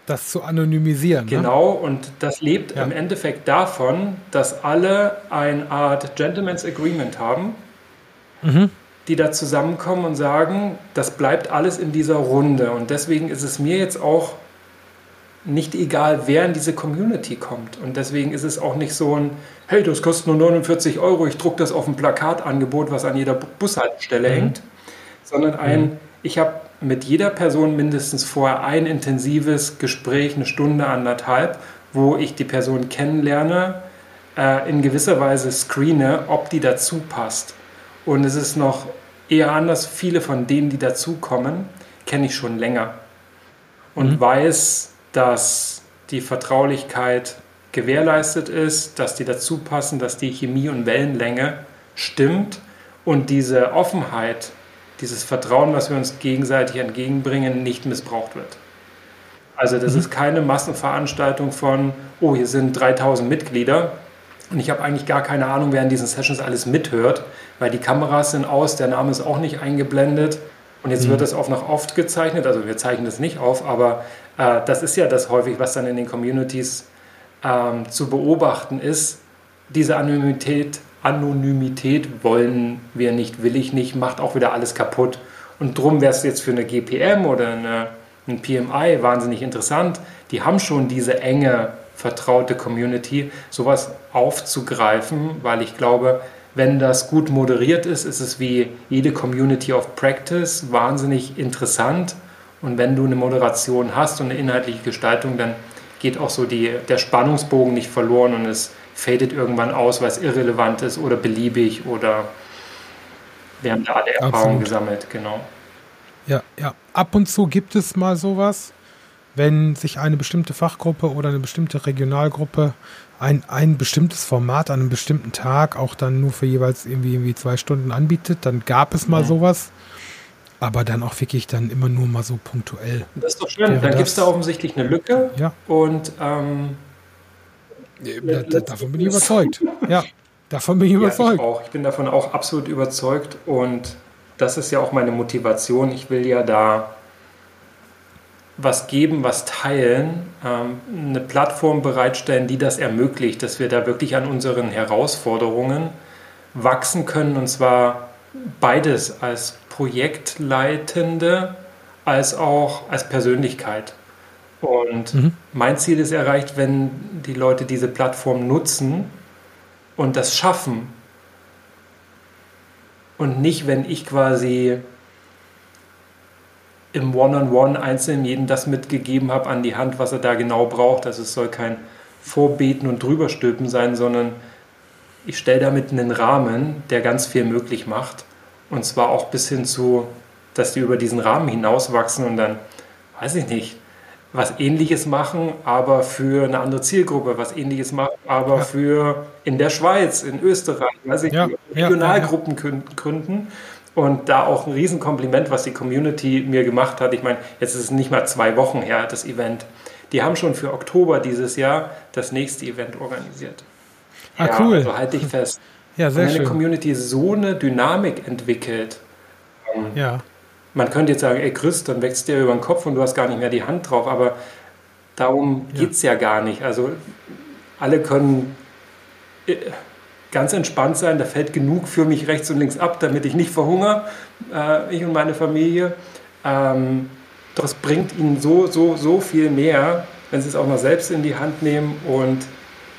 Das zu anonymisieren. Ne? Genau, ne? und das lebt ja. im Endeffekt davon, dass alle eine Art Gentleman's Agreement haben, mhm. die da zusammenkommen und sagen, das bleibt alles in dieser Runde. Und deswegen ist es mir jetzt auch nicht egal, wer in diese Community kommt. Und deswegen ist es auch nicht so ein, hey, das kostet nur 49 Euro, ich drucke das auf ein Plakatangebot, was an jeder Bushaltestelle mhm. hängt, sondern ein, mhm. ich habe mit jeder Person mindestens vorher ein intensives Gespräch, eine Stunde, anderthalb, wo ich die Person kennenlerne, äh, in gewisser Weise screene, ob die dazu passt. Und es ist noch eher anders, viele von denen, die dazukommen, kenne ich schon länger und mhm. weiß, dass die Vertraulichkeit gewährleistet ist, dass die dazu passen, dass die Chemie und Wellenlänge stimmt und diese Offenheit, dieses Vertrauen, was wir uns gegenseitig entgegenbringen, nicht missbraucht wird. Also das mhm. ist keine Massenveranstaltung von, oh, hier sind 3000 Mitglieder und ich habe eigentlich gar keine Ahnung, wer in diesen Sessions alles mithört, weil die Kameras sind aus, der Name ist auch nicht eingeblendet und jetzt mhm. wird das auch noch oft gezeichnet, also wir zeichnen das nicht auf, aber äh, das ist ja das häufig, was dann in den Communities ähm, zu beobachten ist. Diese Anonymität, Anonymität wollen wir nicht, will ich nicht, macht auch wieder alles kaputt. Und drum wäre es jetzt für eine GPM oder eine, ein PMI wahnsinnig interessant. Die haben schon diese enge, vertraute Community, sowas aufzugreifen, weil ich glaube, wenn das gut moderiert ist, ist es wie jede Community of Practice wahnsinnig interessant und wenn du eine Moderation hast und eine inhaltliche Gestaltung, dann geht auch so die, der Spannungsbogen nicht verloren und es fadet irgendwann aus, weil es irrelevant ist oder beliebig oder wir haben da alle Erfahrungen gesammelt, genau. Ja, ja. Ab und zu gibt es mal sowas, wenn sich eine bestimmte Fachgruppe oder eine bestimmte Regionalgruppe ein, ein bestimmtes Format an einem bestimmten Tag auch dann nur für jeweils irgendwie, irgendwie zwei Stunden anbietet, dann gab es mal ja. sowas aber dann auch wirklich dann immer nur mal so punktuell. Das ist doch schön. Dann gibt es da offensichtlich eine Lücke. Ja. Und ähm, davon bin ich überzeugt. Ja, davon bin ich ja, überzeugt. Ich, auch. ich bin davon auch absolut überzeugt und das ist ja auch meine Motivation. Ich will ja da was geben, was teilen, ähm, eine Plattform bereitstellen, die das ermöglicht, dass wir da wirklich an unseren Herausforderungen wachsen können und zwar beides als Projektleitende als auch als Persönlichkeit. Und mhm. mein Ziel ist erreicht, wenn die Leute diese Plattform nutzen und das schaffen. Und nicht, wenn ich quasi im One-on-One -on -One einzeln jedem das mitgegeben habe an die Hand, was er da genau braucht. Also es soll kein Vorbeten und Drüberstülpen sein, sondern ich stelle damit einen Rahmen, der ganz viel möglich macht. Und zwar auch bis hin zu, dass die über diesen Rahmen hinauswachsen und dann, weiß ich nicht, was Ähnliches machen, aber für eine andere Zielgruppe, was Ähnliches machen, aber ja. für in der Schweiz, in Österreich, weiß ich, ja, Regionalgruppen gründen. Und da auch ein Riesenkompliment, was die Community mir gemacht hat. Ich meine, jetzt ist es nicht mal zwei Wochen her, das Event. Die haben schon für Oktober dieses Jahr das nächste Event organisiert. Ah, ja, cool. Also halte ich fest. Ja, sehr Wenn eine Community so eine Dynamik entwickelt, ähm, ja. Man könnte jetzt sagen, ey Chris, dann wächst dir über den Kopf und du hast gar nicht mehr die Hand drauf, aber darum ja. geht es ja gar nicht. Also alle können äh, ganz entspannt sein, da fällt genug für mich rechts und links ab, damit ich nicht verhungere, äh, ich und meine Familie. Ähm, doch es bringt ihnen so, so, so viel mehr, wenn sie es auch mal selbst in die Hand nehmen und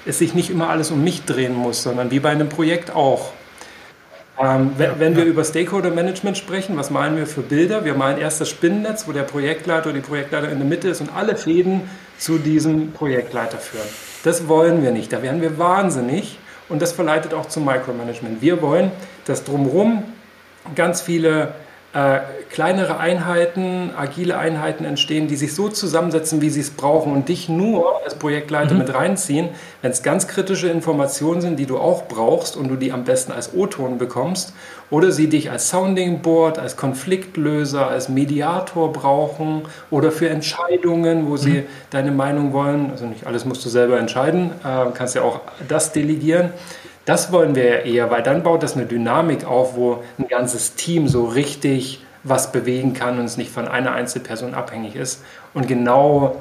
es sich nicht immer alles um mich drehen muss, sondern wie bei einem Projekt auch. Ähm, wenn, wenn, wir über Stakeholder Management sprechen, was malen wir für Bilder? Wir malen erst das Spinnennetz, wo der Projektleiter oder die Projektleiter in der Mitte ist und alle Fäden zu diesem Projektleiter führen. Das wollen wir nicht, da werden wir wahnsinnig und das verleitet auch zum Micromanagement. Wir wollen, dass drumherum ganz viele äh, kleinere Einheiten, agile Einheiten entstehen, die sich so zusammensetzen, wie sie es brauchen und dich nur als Projektleiter mhm. mit reinziehen, wenn es ganz kritische Informationen sind, die du auch brauchst und du die am besten als O-Ton bekommst oder sie dich als Sounding Board, als Konfliktlöser, als Mediator brauchen oder für Entscheidungen, wo sie mhm. deine Meinung wollen. Also nicht alles musst du selber entscheiden, äh, kannst ja auch das delegieren. Das wollen wir ja eher, weil dann baut das eine Dynamik auf, wo ein ganzes Team so richtig was bewegen kann und es nicht von einer Einzelperson abhängig ist. Und genau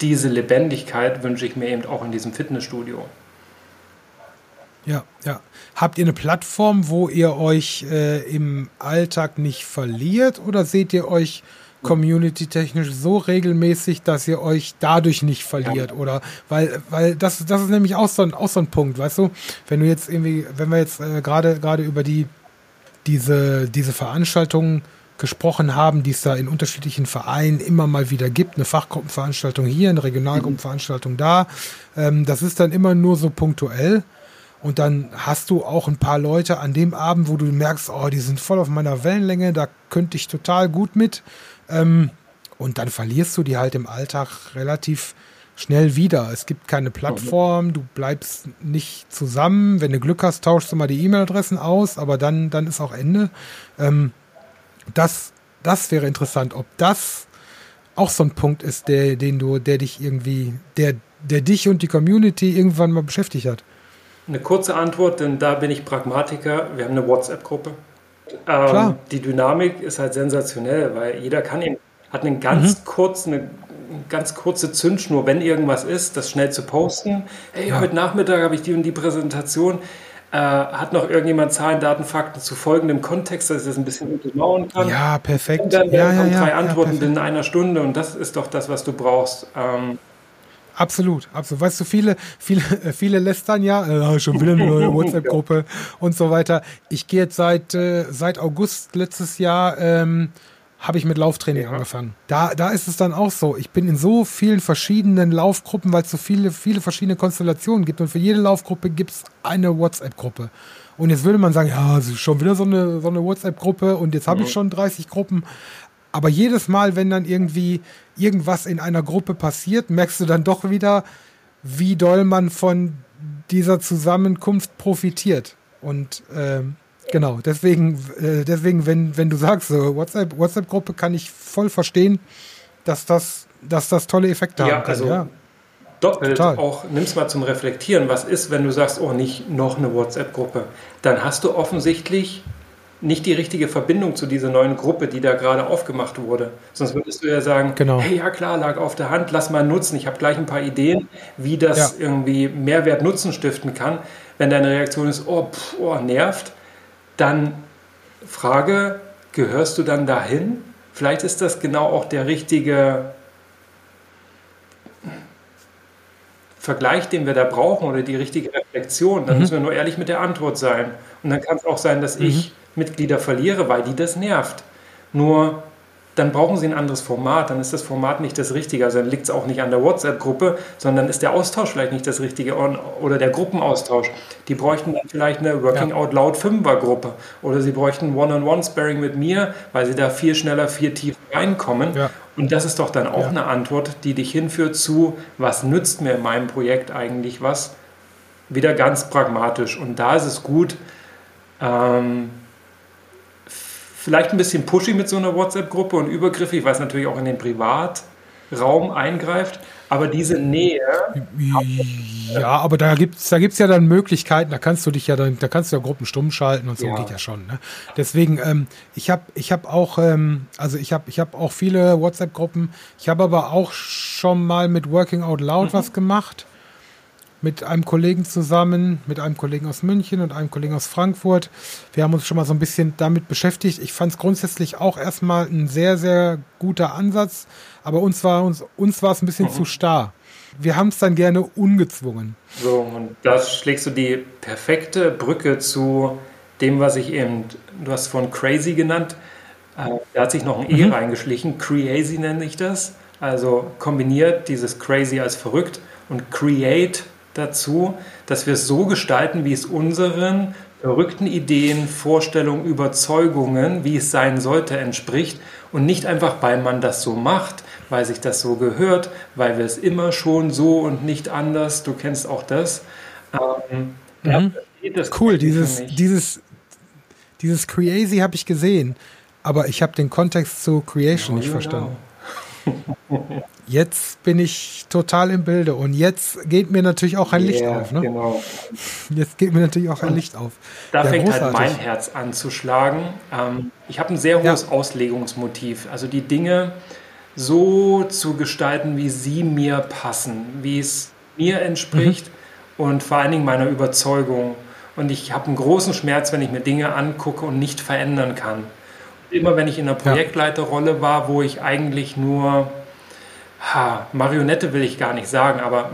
diese Lebendigkeit wünsche ich mir eben auch in diesem Fitnessstudio. Ja, ja. Habt ihr eine Plattform, wo ihr euch äh, im Alltag nicht verliert oder seht ihr euch community-technisch so regelmäßig, dass ihr euch dadurch nicht verliert. Oder weil, weil das, das ist nämlich auch so, ein, auch so ein Punkt, weißt du, wenn du jetzt irgendwie, wenn wir jetzt äh, gerade gerade über die diese, diese Veranstaltungen gesprochen haben, die es da in unterschiedlichen Vereinen immer mal wieder gibt, eine Fachgruppenveranstaltung hier, eine Regionalgruppenveranstaltung da. Ähm, das ist dann immer nur so punktuell. Und dann hast du auch ein paar Leute an dem Abend, wo du merkst, oh, die sind voll auf meiner Wellenlänge, da könnte ich total gut mit. Ähm, und dann verlierst du die halt im Alltag relativ schnell wieder. Es gibt keine Plattform, du bleibst nicht zusammen. Wenn du Glück hast, tauschst du mal die E-Mail-Adressen aus, aber dann, dann ist auch Ende. Ähm, das, das wäre interessant, ob das auch so ein Punkt ist, der, den du, der dich irgendwie, der, der dich und die Community irgendwann mal beschäftigt hat. Eine kurze Antwort, denn da bin ich Pragmatiker. Wir haben eine WhatsApp-Gruppe. Ähm, die Dynamik ist halt sensationell, weil jeder kann ihn, hat einen ganz mhm. kurzen, eine ganz kurze Zündschnur, wenn irgendwas ist, das schnell zu posten. Hey, ja. heute Nachmittag habe ich die und die Präsentation. Äh, hat noch irgendjemand Zahlen, Daten, Fakten zu folgendem Kontext, dass ich das ein bisschen untermauern kann? Ja, perfekt. Und dann ja, kommen ja, drei Antworten in einer Stunde und das ist doch das, was du brauchst. Ähm, Absolut, absolut. Weißt du, viele, viele, viele lästern ja, äh, schon wieder eine neue [laughs] WhatsApp-Gruppe und so weiter. Ich gehe jetzt seit, äh, seit August letztes Jahr, ähm, habe ich mit Lauftraining ja. angefangen. Da, da ist es dann auch so. Ich bin in so vielen verschiedenen Laufgruppen, weil es so viele, viele verschiedene Konstellationen gibt. Und für jede Laufgruppe gibt es eine WhatsApp-Gruppe. Und jetzt würde man sagen, ja, schon wieder so eine, so eine WhatsApp-Gruppe und jetzt habe ich schon 30 Gruppen. Aber jedes Mal, wenn dann irgendwie irgendwas in einer Gruppe passiert, merkst du dann doch wieder, wie doll man von dieser Zusammenkunft profitiert. Und äh, genau, deswegen, äh, deswegen, wenn, wenn du sagst, so WhatsApp, WhatsApp-Gruppe kann ich voll verstehen, dass das, dass das tolle Effekte ja, haben kann. Also ja, doppelt Total. auch, nimm's mal zum Reflektieren. Was ist, wenn du sagst, oh, nicht noch eine WhatsApp-Gruppe? Dann hast du offensichtlich nicht die richtige Verbindung zu dieser neuen Gruppe, die da gerade aufgemacht wurde. Sonst würdest du ja sagen, genau. hey, ja klar, lag auf der Hand, lass mal nutzen. Ich habe gleich ein paar Ideen, wie das ja. irgendwie Mehrwert Nutzen stiften kann. Wenn deine Reaktion ist, oh, pff, oh, nervt, dann Frage, gehörst du dann dahin? Vielleicht ist das genau auch der richtige Vergleich, den wir da brauchen oder die richtige Reflexion. Dann mhm. müssen wir nur ehrlich mit der Antwort sein. Und dann kann es auch sein, dass mhm. ich Mitglieder verliere, weil die das nervt. Nur dann brauchen Sie ein anderes Format, dann ist das Format nicht das Richtige. Also dann liegt es auch nicht an der WhatsApp-Gruppe, sondern ist der Austausch vielleicht nicht das Richtige oder der Gruppenaustausch. Die bräuchten dann vielleicht eine Working ja. Out Loud Fünfer-Gruppe oder Sie bräuchten One-on-One-Sparring mit mir, weil Sie da viel schneller, viel tiefer reinkommen. Ja. Und das ist doch dann auch ja. eine Antwort, die dich hinführt zu, was nützt mir in meinem Projekt eigentlich was? Wieder ganz pragmatisch. Und da ist es gut, ähm, vielleicht ein bisschen pushy mit so einer WhatsApp-Gruppe und übergriffig, weil es natürlich auch in den Privatraum eingreift. Aber diese Nähe. Ja, aber da gibt es da gibt's ja dann Möglichkeiten, da kannst du dich ja dann, da kannst du ja Gruppen stumm schalten und so ja. geht ja schon. Ne? Deswegen, ähm, ich habe ich hab auch, ähm, also ich habe ich hab auch viele WhatsApp-Gruppen. Ich habe aber auch schon mal mit Working Out Loud mhm. was gemacht mit einem Kollegen zusammen, mit einem Kollegen aus München und einem Kollegen aus Frankfurt. Wir haben uns schon mal so ein bisschen damit beschäftigt. Ich fand es grundsätzlich auch erstmal ein sehr, sehr guter Ansatz, aber uns war uns, uns war es ein bisschen mhm. zu starr. Wir haben es dann gerne ungezwungen. So, und da schlägst du die perfekte Brücke zu dem, was ich eben, du hast von crazy genannt, äh, da hat sich noch ein E mhm. reingeschlichen. Crazy nenne ich das. Also kombiniert dieses crazy als verrückt und create dazu, dass wir es so gestalten, wie es unseren verrückten Ideen, Vorstellungen, Überzeugungen, wie es sein sollte, entspricht und nicht einfach, weil man das so macht, weil sich das so gehört, weil wir es immer schon so und nicht anders. Du kennst auch das. Ähm, mhm. das cool, dieses, dieses, dieses Crazy habe ich gesehen, aber ich habe den Kontext zu Creation ja, nicht genau. verstanden. [laughs] Jetzt bin ich total im Bilde und jetzt geht mir natürlich auch ein Licht auf. Ne? Genau. Jetzt geht mir natürlich auch ein Licht auf. Da ja, fängt halt großartig. halt mein Herz an zu schlagen. Ähm, ich habe ein sehr hohes ja. Auslegungsmotiv. Also die Dinge so zu gestalten, wie sie mir passen, wie es mir entspricht mhm. und vor allen Dingen meiner Überzeugung. Und ich habe einen großen Schmerz, wenn ich mir Dinge angucke und nicht verändern kann immer wenn ich in einer Projektleiterrolle war, wo ich eigentlich nur, ha, Marionette will ich gar nicht sagen, aber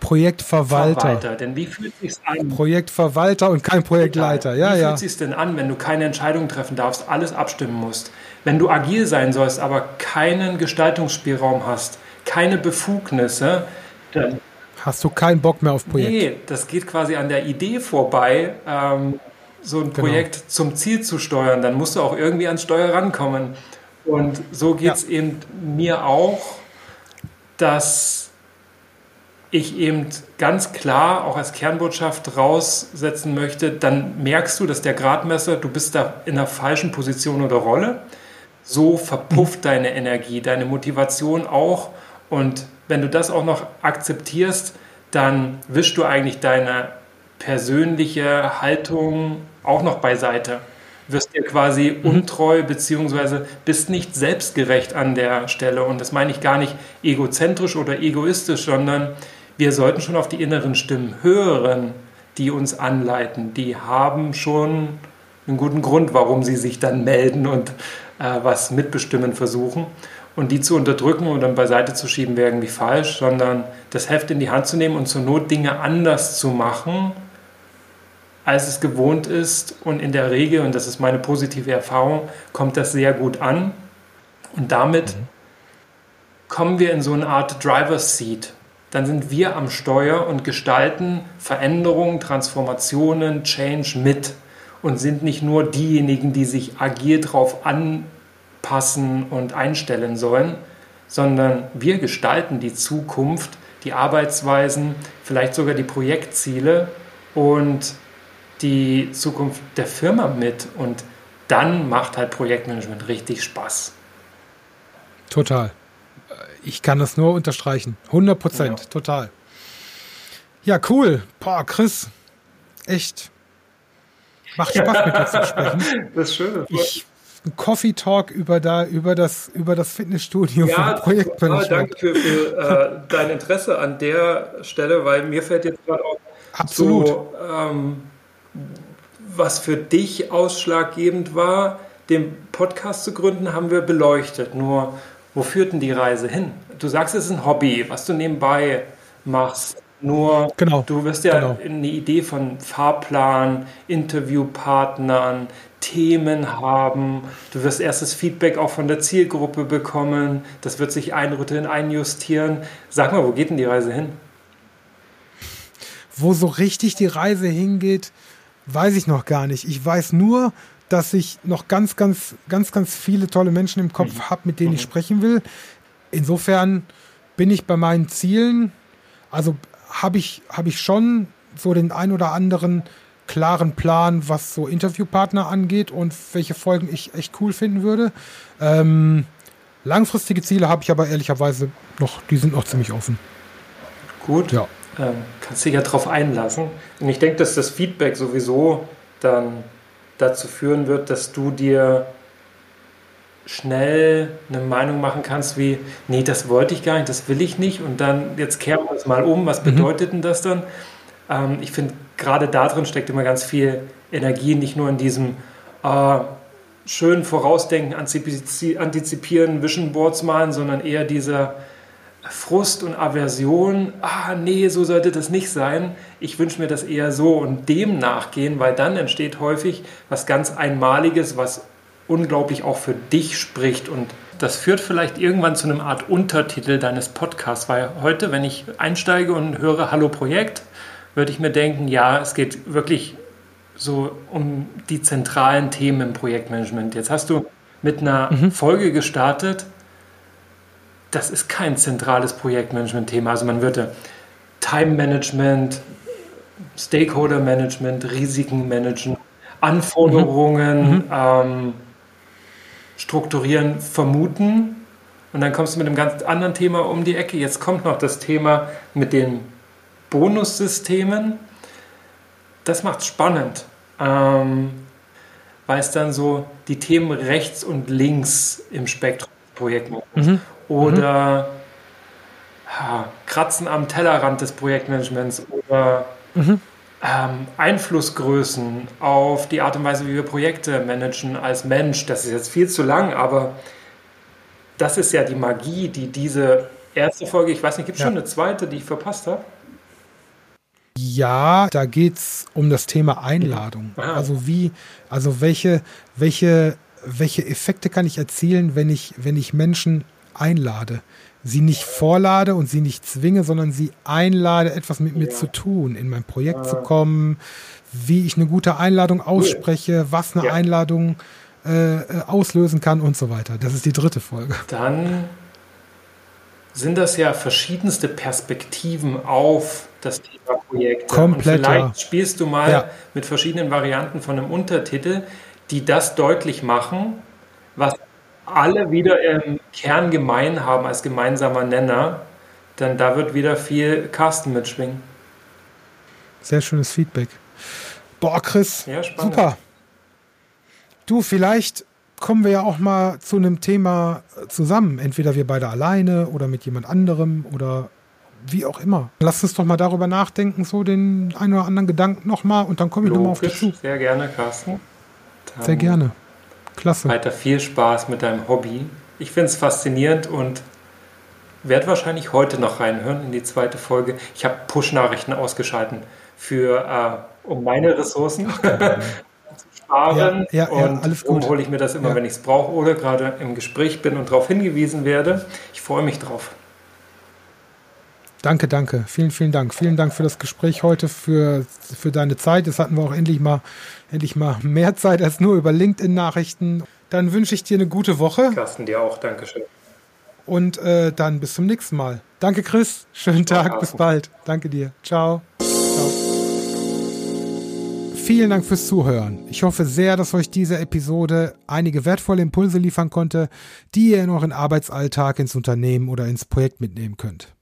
Projektverwalter. Verwalter. Denn wie fühlt sich an? Projektverwalter und kein Projektleiter. Ja, wie ja. fühlt sich denn an, wenn du keine Entscheidung treffen darfst, alles abstimmen musst? Wenn du agil sein sollst, aber keinen Gestaltungsspielraum hast, keine Befugnisse, dann hast du keinen Bock mehr auf Projekt. Nee, das geht quasi an der Idee vorbei. Ähm, so ein genau. Projekt genau. zum Ziel zu steuern, dann musst du auch irgendwie ans Steuer rankommen. Und so geht es ja. eben mir auch, dass ich eben ganz klar auch als Kernbotschaft raussetzen möchte, dann merkst du, dass der Gradmesser, du bist da in der falschen Position oder Rolle. So verpufft deine Energie, deine Motivation auch. Und wenn du das auch noch akzeptierst, dann wischst du eigentlich deine persönliche Haltung auch noch beiseite. Wirst dir quasi mhm. untreu beziehungsweise bist nicht selbstgerecht an der Stelle. Und das meine ich gar nicht egozentrisch oder egoistisch, sondern wir sollten schon auf die inneren Stimmen hören, die uns anleiten. Die haben schon einen guten Grund, warum sie sich dann melden und äh, was mitbestimmen versuchen. Und die zu unterdrücken und dann beiseite zu schieben, wäre irgendwie falsch, sondern das Heft in die Hand zu nehmen und zur Not Dinge anders zu machen, als es gewohnt ist. Und in der Regel, und das ist meine positive Erfahrung, kommt das sehr gut an. Und damit mhm. kommen wir in so eine Art Driver's Seat. Dann sind wir am Steuer und gestalten Veränderungen, Transformationen, Change mit und sind nicht nur diejenigen, die sich agil darauf anpassen und einstellen sollen, sondern wir gestalten die Zukunft, die Arbeitsweisen, vielleicht sogar die Projektziele und die Zukunft der Firma mit und dann macht halt Projektmanagement richtig Spaß. Total. Ich kann das nur unterstreichen. 100 Prozent, ja. total. Ja, cool. Boah, Chris, echt. Macht Spaß mit dir zu sprechen. [laughs] Das ist schön. Ich, ein Coffee Talk über da über das über das Fitnessstudio ja, von Projektmanagement. Danke für, für äh, dein Interesse an der Stelle, weil mir fällt jetzt gerade auch Absolut. so ähm, was für dich ausschlaggebend war, den Podcast zu gründen, haben wir beleuchtet. Nur, wo führt denn die Reise hin? Du sagst, es ist ein Hobby, was du nebenbei machst. Nur, genau, du wirst ja genau. eine Idee von Fahrplan, Interviewpartnern, Themen haben. Du wirst erstes Feedback auch von der Zielgruppe bekommen. Das wird sich einrütteln, einjustieren. Sag mal, wo geht denn die Reise hin? Wo so richtig die Reise hingeht, weiß ich noch gar nicht. Ich weiß nur, dass ich noch ganz, ganz, ganz, ganz viele tolle Menschen im Kopf mhm. habe, mit denen mhm. ich sprechen will. Insofern bin ich bei meinen Zielen, also habe ich, hab ich schon so den ein oder anderen klaren Plan, was so Interviewpartner angeht und welche Folgen ich echt cool finden würde. Ähm, langfristige Ziele habe ich aber ehrlicherweise noch, die sind noch ziemlich offen. Gut. Ja. Ähm, kannst dich ja darauf einlassen. Und ich denke, dass das Feedback sowieso dann dazu führen wird, dass du dir schnell eine Meinung machen kannst wie, nee, das wollte ich gar nicht, das will ich nicht und dann, jetzt kehren wir es mal um, was mhm. bedeutet denn das dann? Ähm, ich finde, gerade da drin steckt immer ganz viel Energie, nicht nur in diesem äh, schönen Vorausdenken, antizipieren, Vision Boards malen, sondern eher dieser Frust und Aversion, ah nee, so sollte das nicht sein. Ich wünsche mir das eher so und dem nachgehen, weil dann entsteht häufig was ganz Einmaliges, was unglaublich auch für dich spricht und das führt vielleicht irgendwann zu einem Art Untertitel deines Podcasts, weil heute, wenn ich einsteige und höre Hallo Projekt, würde ich mir denken, ja, es geht wirklich so um die zentralen Themen im Projektmanagement. Jetzt hast du mit einer mhm. Folge gestartet, das ist kein zentrales Projektmanagement-Thema. Also man würde Time Management, Stakeholder Management, Risiken managen, Anforderungen mhm. mhm. ähm, strukturieren, vermuten. Und dann kommst du mit einem ganz anderen Thema um die Ecke. Jetzt kommt noch das Thema mit den Bonussystemen. Das macht es spannend, ähm, weil es dann so die Themen rechts und links im Spektrum Projekt mhm. Oder mhm. ja, Kratzen am Tellerrand des Projektmanagements oder mhm. ähm, Einflussgrößen auf die Art und Weise, wie wir Projekte managen als Mensch. Das ist jetzt viel zu lang, aber das ist ja die Magie, die diese erste Folge, ich weiß nicht, gibt es ja. schon eine zweite, die ich verpasst habe? Ja, da geht es um das Thema Einladung. Also wie, also welche, welche, welche Effekte kann ich erzielen, wenn ich, wenn ich Menschen einlade? Sie nicht vorlade und sie nicht zwinge, sondern sie einlade, etwas mit mir ja. zu tun, in mein Projekt ja. zu kommen, wie ich eine gute Einladung ausspreche, was eine ja. Einladung äh, äh, auslösen kann und so weiter. Das ist die dritte Folge. Dann sind das ja verschiedenste Perspektiven auf das Thema Projekte. Komplett. Und vielleicht spielst du mal ja. mit verschiedenen Varianten von einem Untertitel, die das deutlich machen, was alle wieder im Kern gemein haben als gemeinsamer Nenner, denn da wird wieder viel Carsten mitschwingen. Sehr schönes Feedback. Boah, Chris, ja, super. Du, vielleicht kommen wir ja auch mal zu einem Thema zusammen. Entweder wir beide alleine oder mit jemand anderem oder wie auch immer. Lass uns doch mal darüber nachdenken, so den einen oder anderen Gedanken nochmal und dann komme ich nochmal auf dich zu. Sehr gerne, Carsten. Dann Sehr gerne. Klasse. Weiter viel Spaß mit deinem Hobby. Ich finde es faszinierend und werde wahrscheinlich heute noch reinhören in die zweite Folge. Ich habe Push-Nachrichten ausgeschalten für äh, um meine Ressourcen [laughs] zu sparen. Ja, ja, und ja, gut. hole ich mir das immer, wenn ich es brauche oder gerade im Gespräch bin und darauf hingewiesen werde. Ich freue mich drauf. Danke, danke. Vielen, vielen Dank. Vielen Dank für das Gespräch heute, für, für deine Zeit. Jetzt hatten wir auch endlich mal, endlich mal mehr Zeit als nur über LinkedIn-Nachrichten. Dann wünsche ich dir eine gute Woche. Carsten, dir auch. Dankeschön. Und äh, dann bis zum nächsten Mal. Danke, Chris. Schönen Tag. Bis bald. Danke dir. Ciao. Ciao. Vielen Dank fürs Zuhören. Ich hoffe sehr, dass euch diese Episode einige wertvolle Impulse liefern konnte, die ihr in euren Arbeitsalltag, ins Unternehmen oder ins Projekt mitnehmen könnt.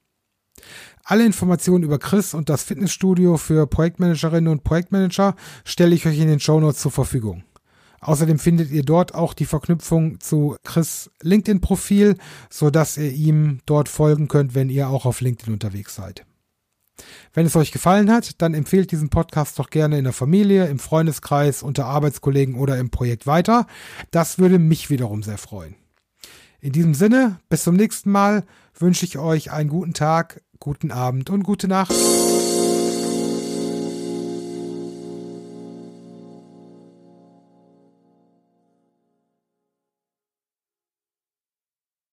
Alle Informationen über Chris und das Fitnessstudio für Projektmanagerinnen und Projektmanager stelle ich euch in den Show Notes zur Verfügung. Außerdem findet ihr dort auch die Verknüpfung zu Chris LinkedIn-Profil, sodass ihr ihm dort folgen könnt, wenn ihr auch auf LinkedIn unterwegs seid. Wenn es euch gefallen hat, dann empfehlt diesen Podcast doch gerne in der Familie, im Freundeskreis, unter Arbeitskollegen oder im Projekt weiter. Das würde mich wiederum sehr freuen. In diesem Sinne, bis zum nächsten Mal wünsche ich euch einen guten Tag, guten Abend und gute Nacht.